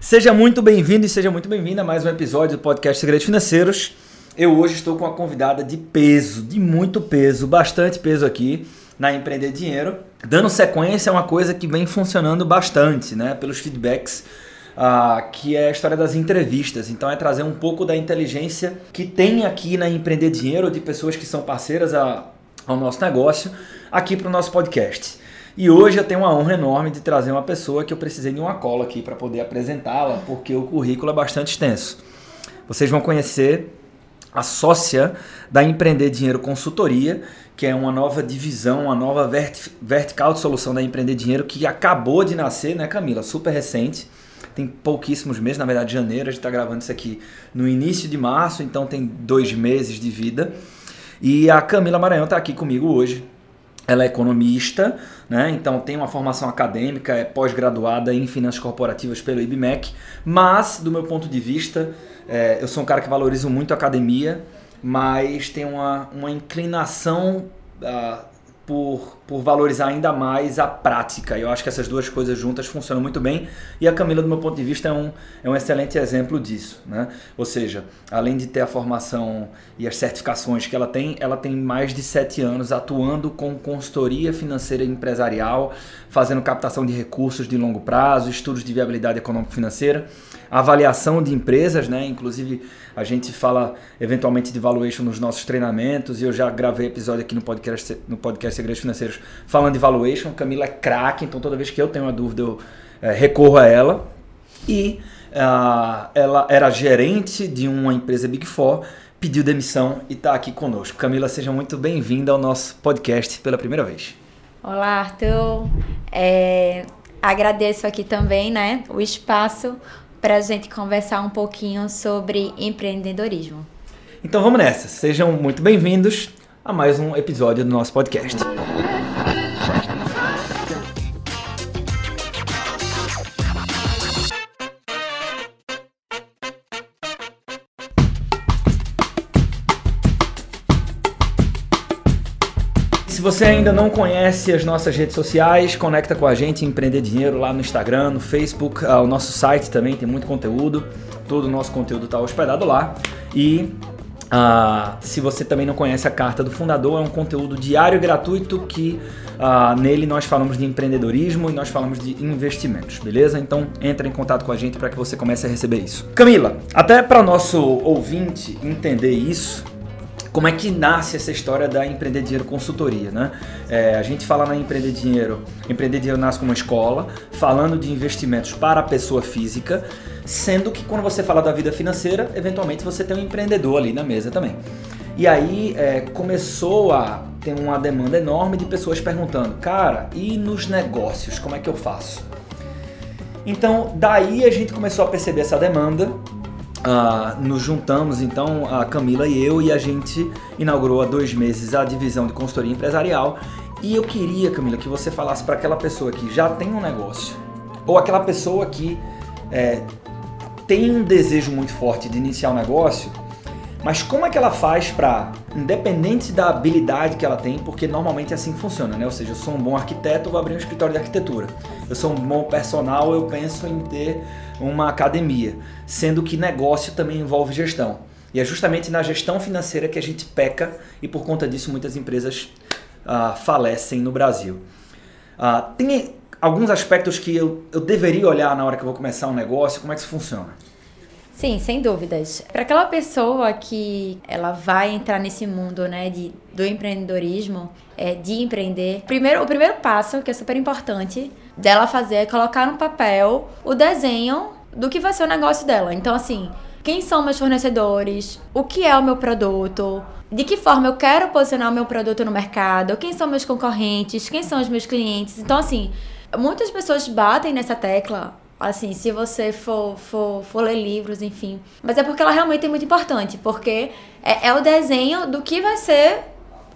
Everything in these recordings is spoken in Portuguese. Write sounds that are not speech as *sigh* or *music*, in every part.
Seja muito bem-vindo e seja muito bem-vinda a mais um episódio do podcast Segredos Financeiros. Eu hoje estou com uma convidada de peso, de muito peso, bastante peso aqui na Empreender Dinheiro. Dando sequência a uma coisa que vem funcionando bastante, né? Pelos feedbacks, uh, que é a história das entrevistas. Então é trazer um pouco da inteligência que tem aqui na Empreender Dinheiro de pessoas que são parceiras a, ao nosso negócio aqui para o nosso podcast. E hoje eu tenho uma honra enorme de trazer uma pessoa que eu precisei de uma cola aqui para poder apresentá-la, porque o currículo é bastante extenso. Vocês vão conhecer a sócia da Empreender Dinheiro Consultoria, que é uma nova divisão, uma nova vert vertical de solução da Empreender Dinheiro que acabou de nascer, né, Camila? Super recente. Tem pouquíssimos meses, na verdade, janeiro, a gente está gravando isso aqui no início de março, então tem dois meses de vida. E a Camila Maranhão está aqui comigo hoje ela é economista, né? então tem uma formação acadêmica, é pós-graduada em finanças corporativas pelo IBMEC, mas do meu ponto de vista, é, eu sou um cara que valorizo muito a academia, mas tem uma, uma inclinação uh, por, por valorizar ainda mais a prática. Eu acho que essas duas coisas juntas funcionam muito bem e a Camila, do meu ponto de vista, é um, é um excelente exemplo disso. Né? Ou seja, além de ter a formação e as certificações que ela tem, ela tem mais de sete anos atuando com consultoria financeira e empresarial, fazendo captação de recursos de longo prazo, estudos de viabilidade econômico-financeira avaliação de empresas, né? Inclusive a gente fala eventualmente de valuation nos nossos treinamentos e eu já gravei episódio aqui no podcast no podcast Segredos Financeiros falando de valuation. Camila é craque, então toda vez que eu tenho uma dúvida eu é, recorro a ela. E uh, ela era gerente de uma empresa Big Four, pediu demissão e está aqui conosco. Camila, seja muito bem-vinda ao nosso podcast pela primeira vez. Olá, Arthur. É, agradeço aqui também, né, o espaço para a gente conversar um pouquinho sobre empreendedorismo. Então vamos nessa. Sejam muito bem-vindos a mais um episódio do nosso podcast. Se você ainda não conhece as nossas redes sociais, conecta com a gente Empreender Dinheiro lá no Instagram, no Facebook, ah, o nosso site também tem muito conteúdo. Todo o nosso conteúdo está hospedado lá. E uh, se você também não conhece a Carta do Fundador, é um conteúdo diário gratuito que uh, nele nós falamos de empreendedorismo e nós falamos de investimentos, beleza? Então entra em contato com a gente para que você comece a receber isso. Camila, até para nosso ouvinte entender isso, como é que nasce essa história da Empreender Dinheiro Consultoria, né? É, a gente fala na Empreender Dinheiro, Empreender Dinheiro nasce como uma escola, falando de investimentos para a pessoa física, sendo que quando você fala da vida financeira, eventualmente você tem um empreendedor ali na mesa também. E aí é, começou a ter uma demanda enorme de pessoas perguntando, cara, e nos negócios, como é que eu faço? Então, daí a gente começou a perceber essa demanda Uh, nos juntamos então a Camila e eu e a gente inaugurou há dois meses a divisão de consultoria empresarial e eu queria Camila que você falasse para aquela pessoa que já tem um negócio ou aquela pessoa que é, tem um desejo muito forte de iniciar um negócio mas como é que ela faz para, independente da habilidade que ela tem, porque normalmente é assim funciona, né? Ou seja, eu sou um bom arquiteto, vou abrir um escritório de arquitetura. Eu sou um bom personal, eu penso em ter uma academia, sendo que negócio também envolve gestão. E é justamente na gestão financeira que a gente peca e por conta disso muitas empresas uh, falecem no Brasil. Uh, tem alguns aspectos que eu, eu deveria olhar na hora que eu vou começar um negócio, como é que isso funciona? Sim, sem dúvidas. Para aquela pessoa que ela vai entrar nesse mundo, né, de, do empreendedorismo, é, de empreender, primeiro, o primeiro passo, que é super importante, dela fazer é colocar no papel o desenho do que vai ser o negócio dela. Então, assim, quem são meus fornecedores, o que é o meu produto, de que forma eu quero posicionar o meu produto no mercado, quem são meus concorrentes, quem são os meus clientes. Então, assim, muitas pessoas batem nessa tecla Assim, se você for, for, for ler livros, enfim. Mas é porque ela realmente é muito importante, porque é, é o desenho do que vai ser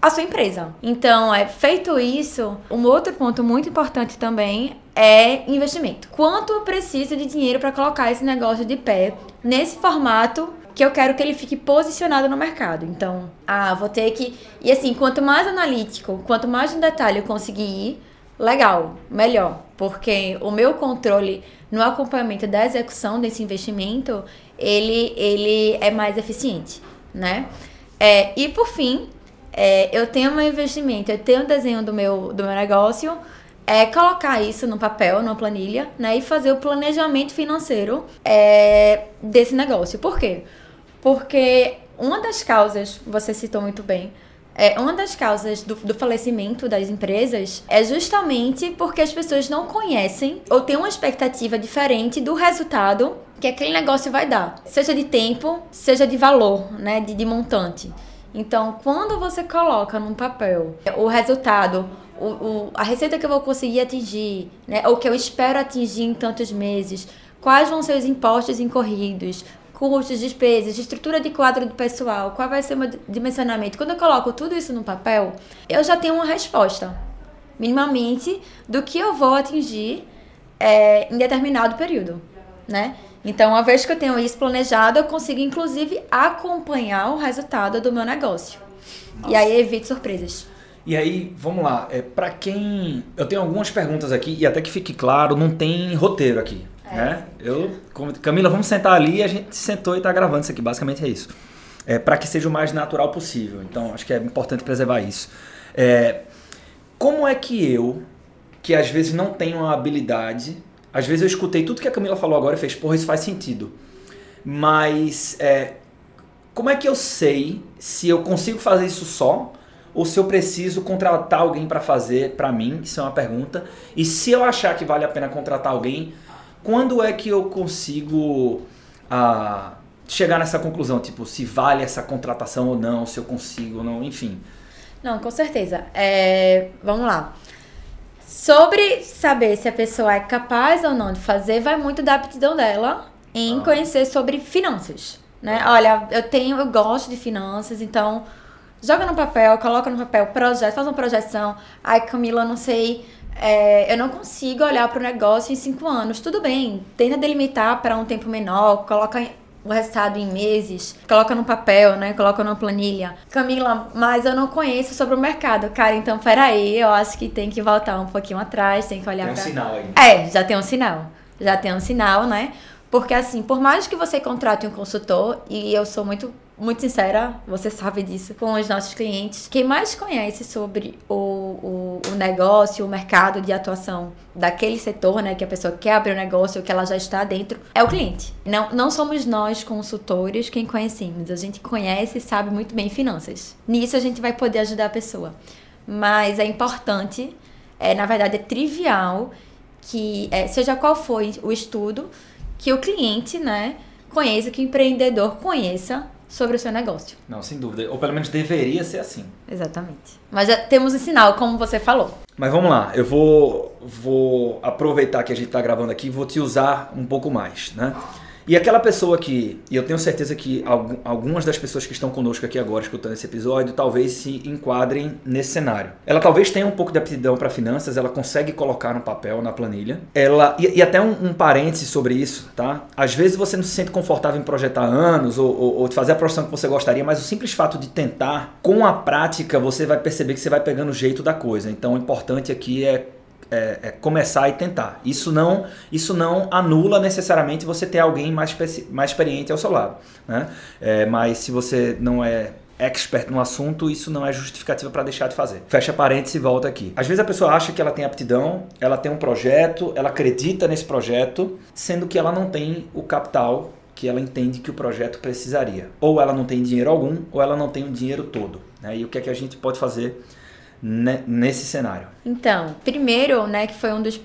a sua empresa. Então, é feito isso, um outro ponto muito importante também é investimento. Quanto eu preciso de dinheiro para colocar esse negócio de pé nesse formato que eu quero que ele fique posicionado no mercado. Então, ah, vou ter que. E assim, quanto mais analítico, quanto mais detalhe eu conseguir ir, legal, melhor, porque o meu controle no acompanhamento da execução desse investimento, ele, ele é mais eficiente, né? É, e por fim, é, eu tenho meu investimento, eu tenho o desenho do meu, do meu negócio, é colocar isso no papel, numa planilha, né? E fazer o planejamento financeiro é, desse negócio. Por quê? Porque uma das causas, você citou muito bem, é, uma das causas do, do, falecimento das empresas é justamente porque as pessoas não conhecem ou têm uma expectativa diferente do resultado que aquele negócio vai dar, seja de tempo, seja de valor, né, de, de montante. Então, quando você coloca num papel o resultado, o, o, a receita que eu vou conseguir atingir, né, ou que eu espero atingir em tantos meses, quais vão ser os impostos incorridos, custos, despesas, estrutura de quadro do pessoal, qual vai ser o meu dimensionamento. Quando eu coloco tudo isso no papel, eu já tenho uma resposta, minimamente, do que eu vou atingir é, em determinado período, né? Então, uma vez que eu tenho isso planejado, eu consigo, inclusive, acompanhar o resultado do meu negócio. Nossa. E aí evito surpresas. E aí, vamos lá. É, para quem. Eu tenho algumas perguntas aqui, e até que fique claro, não tem roteiro aqui. É. Né? Eu, Camila, vamos sentar ali a gente sentou e está gravando isso aqui. Basicamente é isso. É, para que seja o mais natural possível. Então, acho que é importante preservar isso. É, como é que eu, que às vezes não tenho uma habilidade, às vezes eu escutei tudo que a Camila falou agora e fez, porra, isso faz sentido. Mas é, como é que eu sei se eu consigo fazer isso só ou se eu preciso contratar alguém para fazer para mim? Isso é uma pergunta. E se eu achar que vale a pena contratar alguém, quando é que eu consigo ah, chegar nessa conclusão? Tipo, se vale essa contratação ou não, se eu consigo ou não, enfim. Não, com certeza. É, vamos lá. Sobre saber se a pessoa é capaz ou não de fazer, vai muito da aptidão dela em ah. conhecer sobre finanças. Né? Olha, eu tenho, eu gosto de finanças, então joga no papel, coloca no papel, projeto, faz uma projeção. Ai, Camila, não sei é, eu não consigo olhar para o negócio em cinco anos. Tudo bem, tenta delimitar para um tempo menor, coloca o resultado em meses, coloca no papel, né? Coloca numa planilha. Camila, mas eu não conheço sobre o mercado. Cara, então peraí, eu acho que tem que voltar um pouquinho atrás, tem que olhar Tem um pra... sinal aí. É, já tem um sinal. Já tem um sinal, né? Porque assim, por mais que você contrate um consultor, e eu sou muito muito sincera, você sabe disso, com os nossos clientes. Quem mais conhece sobre o, o, o, negócio, o mercado de atuação daquele setor, né, que a pessoa quer abrir o um negócio, que ela já está dentro, é o cliente. Não, não somos nós, consultores, quem conhecemos. A gente conhece e sabe muito bem finanças. Nisso a gente vai poder ajudar a pessoa. Mas é importante, é, na verdade é trivial, que é, seja qual for o estudo, que o cliente, né, conheça, que o empreendedor conheça sobre o seu negócio. Não, sem dúvida. Ou pelo menos deveria ser assim. Exatamente. Mas já temos um sinal, como você falou. Mas vamos lá, eu vou, vou aproveitar que a gente está gravando aqui e vou te usar um pouco mais, né? E aquela pessoa que, e eu tenho certeza que algumas das pessoas que estão conosco aqui agora escutando esse episódio talvez se enquadrem nesse cenário. Ela talvez tenha um pouco de aptidão para finanças, ela consegue colocar no papel, na planilha. Ela e, e até um, um parêntese sobre isso, tá? Às vezes você não se sente confortável em projetar anos ou, ou, ou fazer a profissão que você gostaria, mas o simples fato de tentar, com a prática, você vai perceber que você vai pegando o jeito da coisa. Então o importante aqui é é, é começar e tentar. Isso não, isso não anula necessariamente você ter alguém mais, mais experiente ao seu lado. Né? É, mas se você não é expert no assunto, isso não é justificativa para deixar de fazer. Fecha parênteses e volta aqui. Às vezes a pessoa acha que ela tem aptidão, ela tem um projeto, ela acredita nesse projeto, sendo que ela não tem o capital que ela entende que o projeto precisaria. Ou ela não tem dinheiro algum, ou ela não tem o dinheiro todo. Né? E o que é que a gente pode fazer nesse cenário? Então, primeiro, né, que foi um dos,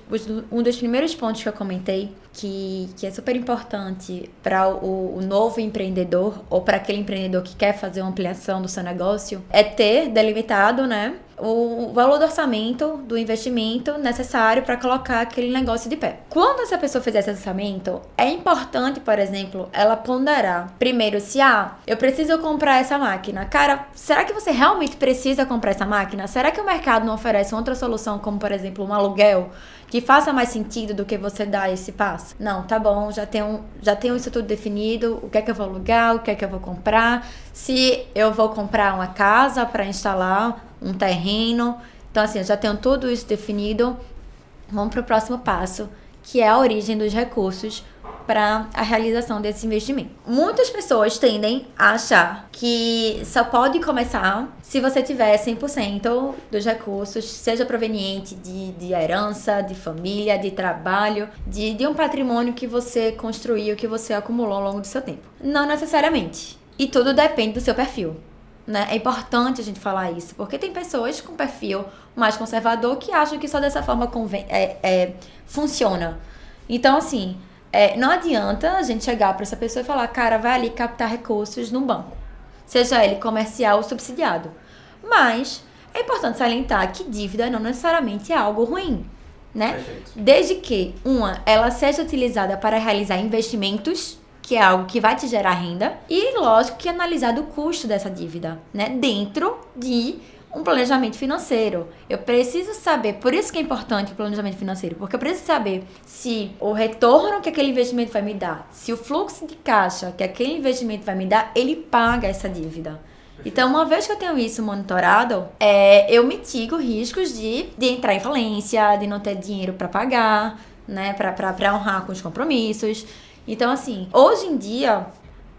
um dos primeiros pontos que eu comentei, que, que é super importante para o, o, novo empreendedor ou para aquele empreendedor que quer fazer uma ampliação do seu negócio, é ter delimitado, né, o valor do orçamento, do investimento necessário para colocar aquele negócio de pé. Quando essa pessoa fizer esse orçamento, é importante, por exemplo, ela ponderar primeiro se ah, eu preciso comprar essa máquina. Cara, será que você realmente precisa comprar essa máquina? Será que o mercado não oferece outra solução, como por exemplo um aluguel? que faça mais sentido do que você dar esse passo. Não, tá bom, já tenho, já tenho isso tudo definido, o que é que eu vou alugar, o que é que eu vou comprar, se eu vou comprar uma casa para instalar um terreno, Então, assim, eu já tenho tudo isso definido. Vamos para o próximo passo, que é a origem dos recursos para a realização desse investimento. Muitas pessoas tendem a achar que só pode começar se você tiver 100% dos recursos, seja proveniente de, de herança, de família, de trabalho, de, de um patrimônio que você construiu, que você acumulou ao longo do seu tempo. Não necessariamente. E tudo depende do seu perfil. Né? É importante a gente falar isso, porque tem pessoas com perfil mais conservador que acham que só dessa forma convém, é, é, funciona. Então, assim, é, não adianta a gente chegar para essa pessoa e falar, cara, vai ali captar recursos num banco, seja ele comercial ou subsidiado. Mas é importante salientar que dívida não necessariamente é algo ruim, né? Desde que, uma, ela seja utilizada para realizar investimentos, que é algo que vai te gerar renda, e lógico que analisar o custo dessa dívida, né? Dentro de um planejamento financeiro. Eu preciso saber, por isso que é importante o planejamento financeiro, porque eu preciso saber se o retorno que aquele investimento vai me dar, se o fluxo de caixa que aquele investimento vai me dar, ele paga essa dívida. Então, uma vez que eu tenho isso monitorado, é, eu mitigo riscos de, de entrar em falência, de não ter dinheiro para pagar, né, para honrar com os compromissos. Então, assim, hoje em dia,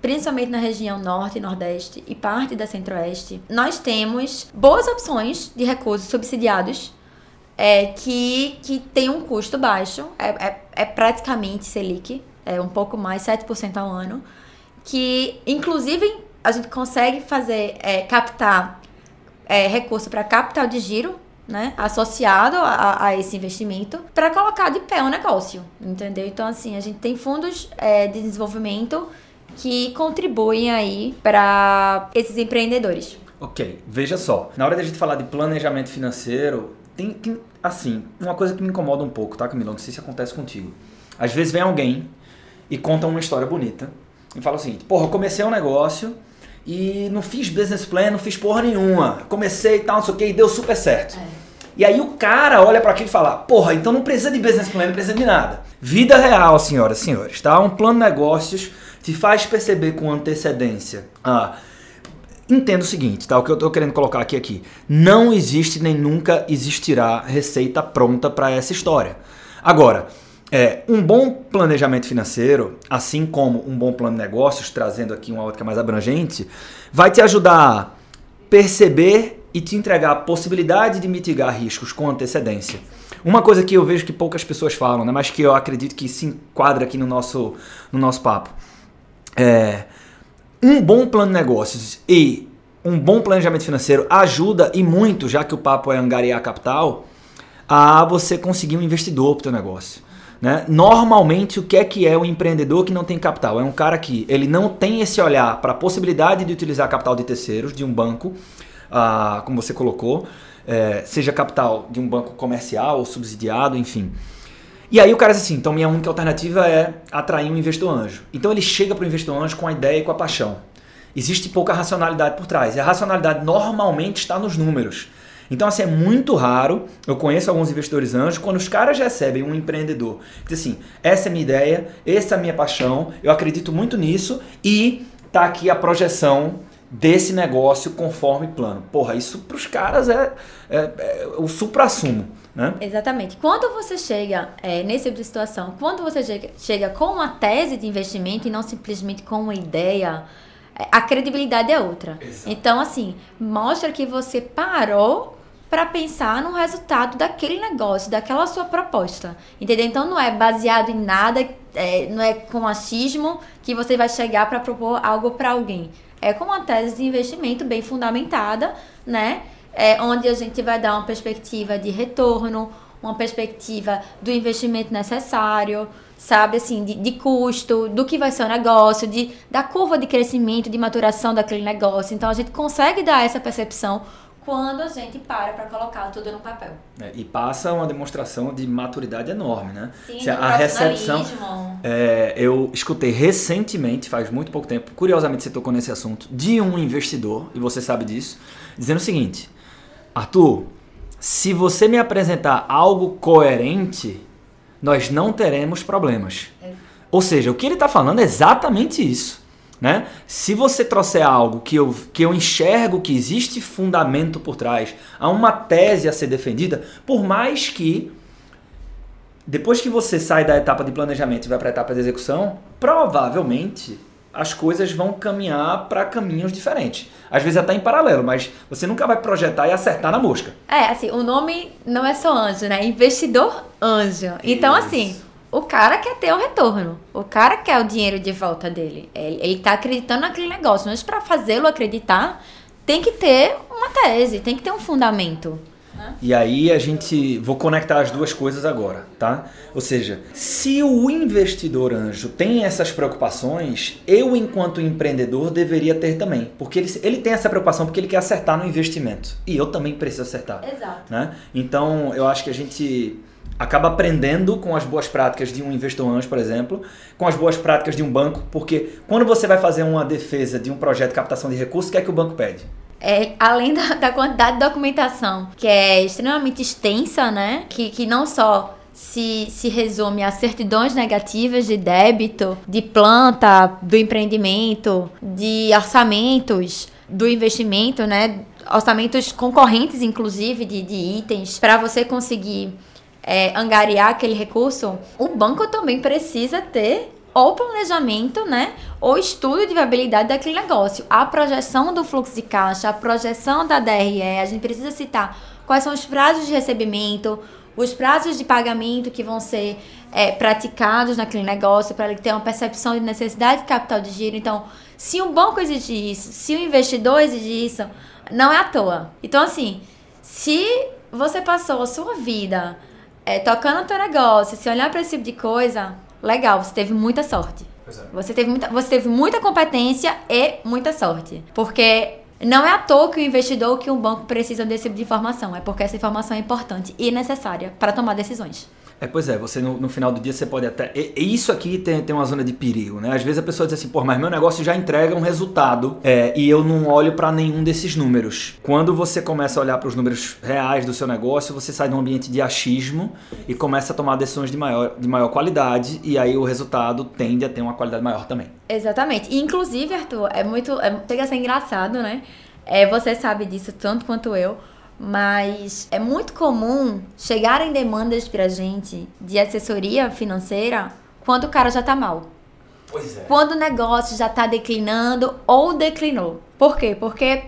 principalmente na região norte nordeste e parte da centro-oeste, nós temos boas opções de recursos subsidiados é, que, que tem um custo baixo, é, é, é praticamente Selic, é um pouco mais, 7% ao ano, que inclusive a gente consegue fazer, é, captar é, recurso para capital de giro, né, associado a, a esse investimento para colocar de pé o negócio, entendeu? Então, assim, a gente tem fundos é, de desenvolvimento que contribuem aí para esses empreendedores. Ok, veja só. Na hora da gente falar de planejamento financeiro, tem, tem assim, uma coisa que me incomoda um pouco, tá, Camila? Não sei se acontece contigo. Às vezes vem alguém e conta uma história bonita e fala o seguinte: porra, eu comecei um negócio e não fiz business plan, não fiz porra nenhuma. Comecei e tal, não sei o que, e deu super certo. É. E aí o cara olha para aquilo e fala: porra, então não precisa de business plan, não precisa de nada. Vida real, senhoras e senhores, tá? Um plano de negócios te faz perceber com antecedência. Ah, entenda o seguinte, tá? O que eu estou querendo colocar aqui aqui. Não existe nem nunca existirá receita pronta para essa história. Agora, é, um bom planejamento financeiro, assim como um bom plano de negócios, trazendo aqui uma ótica mais abrangente, vai te ajudar a perceber e te entregar a possibilidade de mitigar riscos com antecedência. Uma coisa que eu vejo que poucas pessoas falam, né, mas que eu acredito que se enquadra aqui no nosso, no nosso papo é, um bom plano de negócios e um bom planejamento financeiro ajuda e muito, já que o papo é angariar capital, a você conseguir um investidor para o teu negócio. Né? Normalmente, o que é que é o empreendedor que não tem capital? É um cara que ele não tem esse olhar para a possibilidade de utilizar capital de terceiros, de um banco, ah, como você colocou, é, seja capital de um banco comercial ou subsidiado, enfim. E aí o cara diz assim, então minha única alternativa é atrair um investidor anjo. Então ele chega para o investidor anjo com a ideia e com a paixão. Existe pouca racionalidade por trás. E a racionalidade normalmente está nos números. Então, assim, é muito raro. Eu conheço alguns investidores anjos, quando os caras recebem um empreendedor diz assim: essa é a minha ideia, essa é a minha paixão, eu acredito muito nisso e tá aqui a projeção desse negócio conforme plano. Porra, isso para os caras é, é, é o supra-sumo. Né? Exatamente. Quando você chega é, nesse tipo de situação, quando você chega, chega com uma tese de investimento e não simplesmente com uma ideia, é, a credibilidade é outra. Exato. Então, assim, mostra que você parou para pensar no resultado daquele negócio, daquela sua proposta. Entendeu? Então não é baseado em nada, é, não é com achismo que você vai chegar para propor algo para alguém. É com uma tese de investimento bem fundamentada, né? é, onde a gente vai dar uma perspectiva de retorno, uma perspectiva do investimento necessário, sabe, assim, de, de, custo, do que vai ser o negócio, de, da curva de crescimento, de maturação daquele negócio. Então a gente consegue dar essa percepção quando a gente para para colocar tudo no papel. É, e passa uma demonstração de maturidade enorme, né? Sim, a recepção. É, eu escutei recentemente, faz muito pouco tempo, curiosamente você tocou nesse assunto, de um investidor, e você sabe disso, dizendo o seguinte: Arthur, se você me apresentar algo coerente, nós não teremos problemas. É. Ou seja, o que ele está falando é exatamente isso. Né? Se você trouxer algo que eu, que eu enxergo que existe fundamento por trás, há uma tese a ser defendida, por mais que depois que você sai da etapa de planejamento e vai para a etapa de execução, provavelmente as coisas vão caminhar para caminhos diferentes. Às vezes até em paralelo, mas você nunca vai projetar e acertar na mosca. É, assim, o nome não é só anjo, né? Investidor anjo. Então, assim, o cara quer ter o retorno. O cara quer o dinheiro de volta dele. Ele, ele tá acreditando naquele negócio. Mas para fazê-lo acreditar, tem que ter uma tese, tem que ter um fundamento. E aí a gente vou conectar as duas coisas agora, tá? Ou seja, se o investidor anjo tem essas preocupações, eu enquanto empreendedor deveria ter também, porque ele, ele tem essa preocupação porque ele quer acertar no investimento e eu também preciso acertar. Exato. Né? Então eu acho que a gente acaba aprendendo com as boas práticas de um investidor anjo, por exemplo, com as boas práticas de um banco, porque quando você vai fazer uma defesa de um projeto de captação de recursos, o que é que o banco pede? É, além da, da, quantidade de documentação, que é extremamente extensa, né? Que, que não só se, se resume a certidões negativas de débito, de planta, do empreendimento, de orçamentos do investimento, né? Orçamentos concorrentes, inclusive, de, de itens, para você conseguir é, angariar aquele recurso, o banco também precisa ter ou planejamento, né? Ou estudo de viabilidade daquele negócio. A projeção do fluxo de caixa, a projeção da DRE, a gente precisa citar quais são os prazos de recebimento, os prazos de pagamento que vão ser é, praticados naquele negócio para ele ter uma percepção de necessidade de capital de giro. Então, se um banco exige isso, se o um investidor exige isso, não é à toa. Então, assim, se você passou a sua vida é, tocando o teu negócio, se olhar para esse tipo de coisa, legal, você teve muita sorte. É. Você teve muita, você teve muita competência e muita sorte. Porque não é à toa que o investidor que um banco precisa desse tipo de informação, é porque essa informação é importante e necessária para tomar decisões. É, pois é, você no, no, final do dia você pode até. E, e, isso aqui tem, tem uma zona de perigo, né? Às vezes a pessoa diz assim, pô, mas meu negócio já entrega um resultado é, e eu não olho para nenhum desses números. Quando você começa a olhar para os números reais do seu negócio, você sai de um ambiente de achismo e começa a tomar decisões de maior, de maior qualidade e aí o resultado tende a ter uma qualidade maior também. Exatamente. E, inclusive, Arthur, é muito. É, chega a ser engraçado, né? É, você sabe disso tanto quanto eu mas é muito comum chegarem demandas pra gente de assessoria financeira quando o cara já tá mal. Pois é. Quando o negócio já tá declinando ou declinou. Por quê? Porque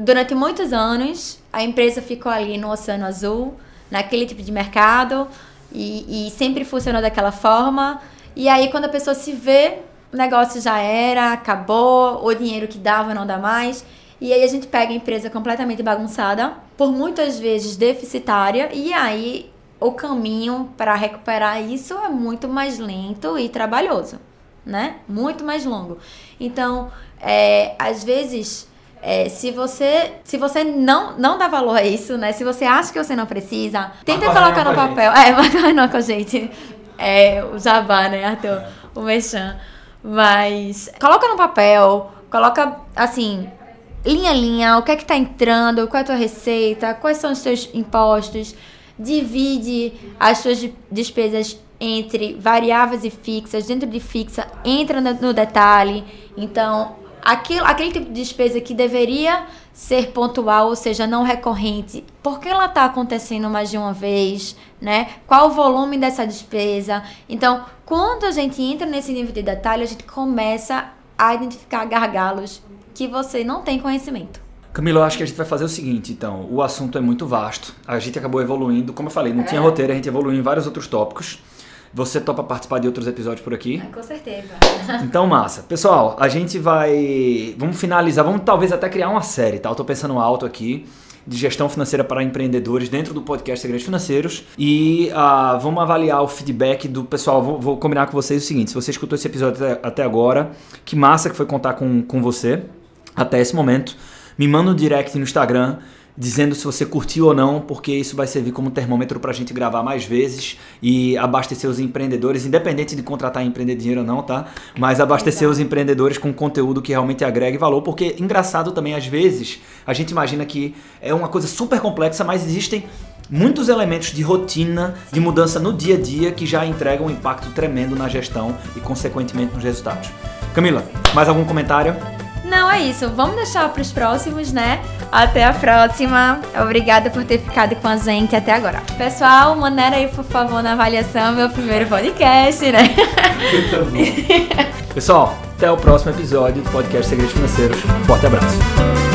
durante muitos anos a empresa ficou ali no Oceano Azul, naquele tipo de mercado, e, e sempre funcionou daquela forma. E aí, quando a pessoa se vê, o negócio já era, acabou, o dinheiro que dava não dá mais. E aí a gente pega a empresa completamente bagunçada, por muitas vezes deficitária, e aí o caminho para recuperar isso é muito mais lento e trabalhoso, né? Muito mais longo. Então, é, às vezes, é, se você se você não não dá valor a isso, né? Se você acha que você não precisa, tenta colocar no papel. É, *laughs* vai com a gente. É, o jabá, né, Arthur? O mechan. Mas coloca no papel, coloca assim, linha a linha, o que é que está entrando, qual é a tua receita, quais são os seus impostos, divide as suas despesas entre variáveis e fixas, dentro de fixa, entra no, detalhe. Então, aquilo, aquele tipo de despesa que deveria ser pontual, ou seja, não recorrente, por que ela está acontecendo mais de uma vez, né? Qual o volume dessa despesa? Então, quando a gente entra nesse nível de detalhe, a gente começa a identificar gargalos que você não tem conhecimento. Camilo, eu acho que a gente vai fazer o seguinte, então. O assunto é muito vasto. A gente acabou evoluindo. Como eu falei, não é. tinha roteiro, a gente evoluiu em vários outros tópicos. Você topa participar de outros episódios por aqui? Com certeza. *laughs* Então, massa. Pessoal, a gente vai. Vamos finalizar, vamos talvez até criar uma série, tá? Eu tô pensando alto aqui de gestão financeira para empreendedores dentro do podcast Segredos Financeiros. E uh, vamos avaliar o feedback do pessoal. Vou, vou, combinar com vocês o seguinte: se você escutou esse episódio até, até agora, que massa que foi contar com, com você até esse momento. Me manda um direct no Instagram dizendo se você curtiu ou não, porque isso vai servir como termômetro para a gente gravar mais vezes e abastecer os empreendedores, independente de contratar empreender dinheiro ou não, tá? Mas abastecer Exato. os empreendedores com conteúdo que realmente agregue valor, porque engraçado também às vezes a gente imagina que é uma coisa super complexa, mas existem muitos elementos de rotina, de mudança no dia a dia que já entregam um impacto tremendo na gestão e consequentemente nos resultados. Camila, mais algum comentário? Não, é isso. Vamos deixar para os próximos, né? Até a próxima. Obrigada por ter ficado com a gente até agora. Pessoal, maneira aí, por favor, na avaliação, meu primeiro podcast, né? *laughs* Pessoal, até o próximo episódio do podcast Segredos Financeiros. Forte abraço.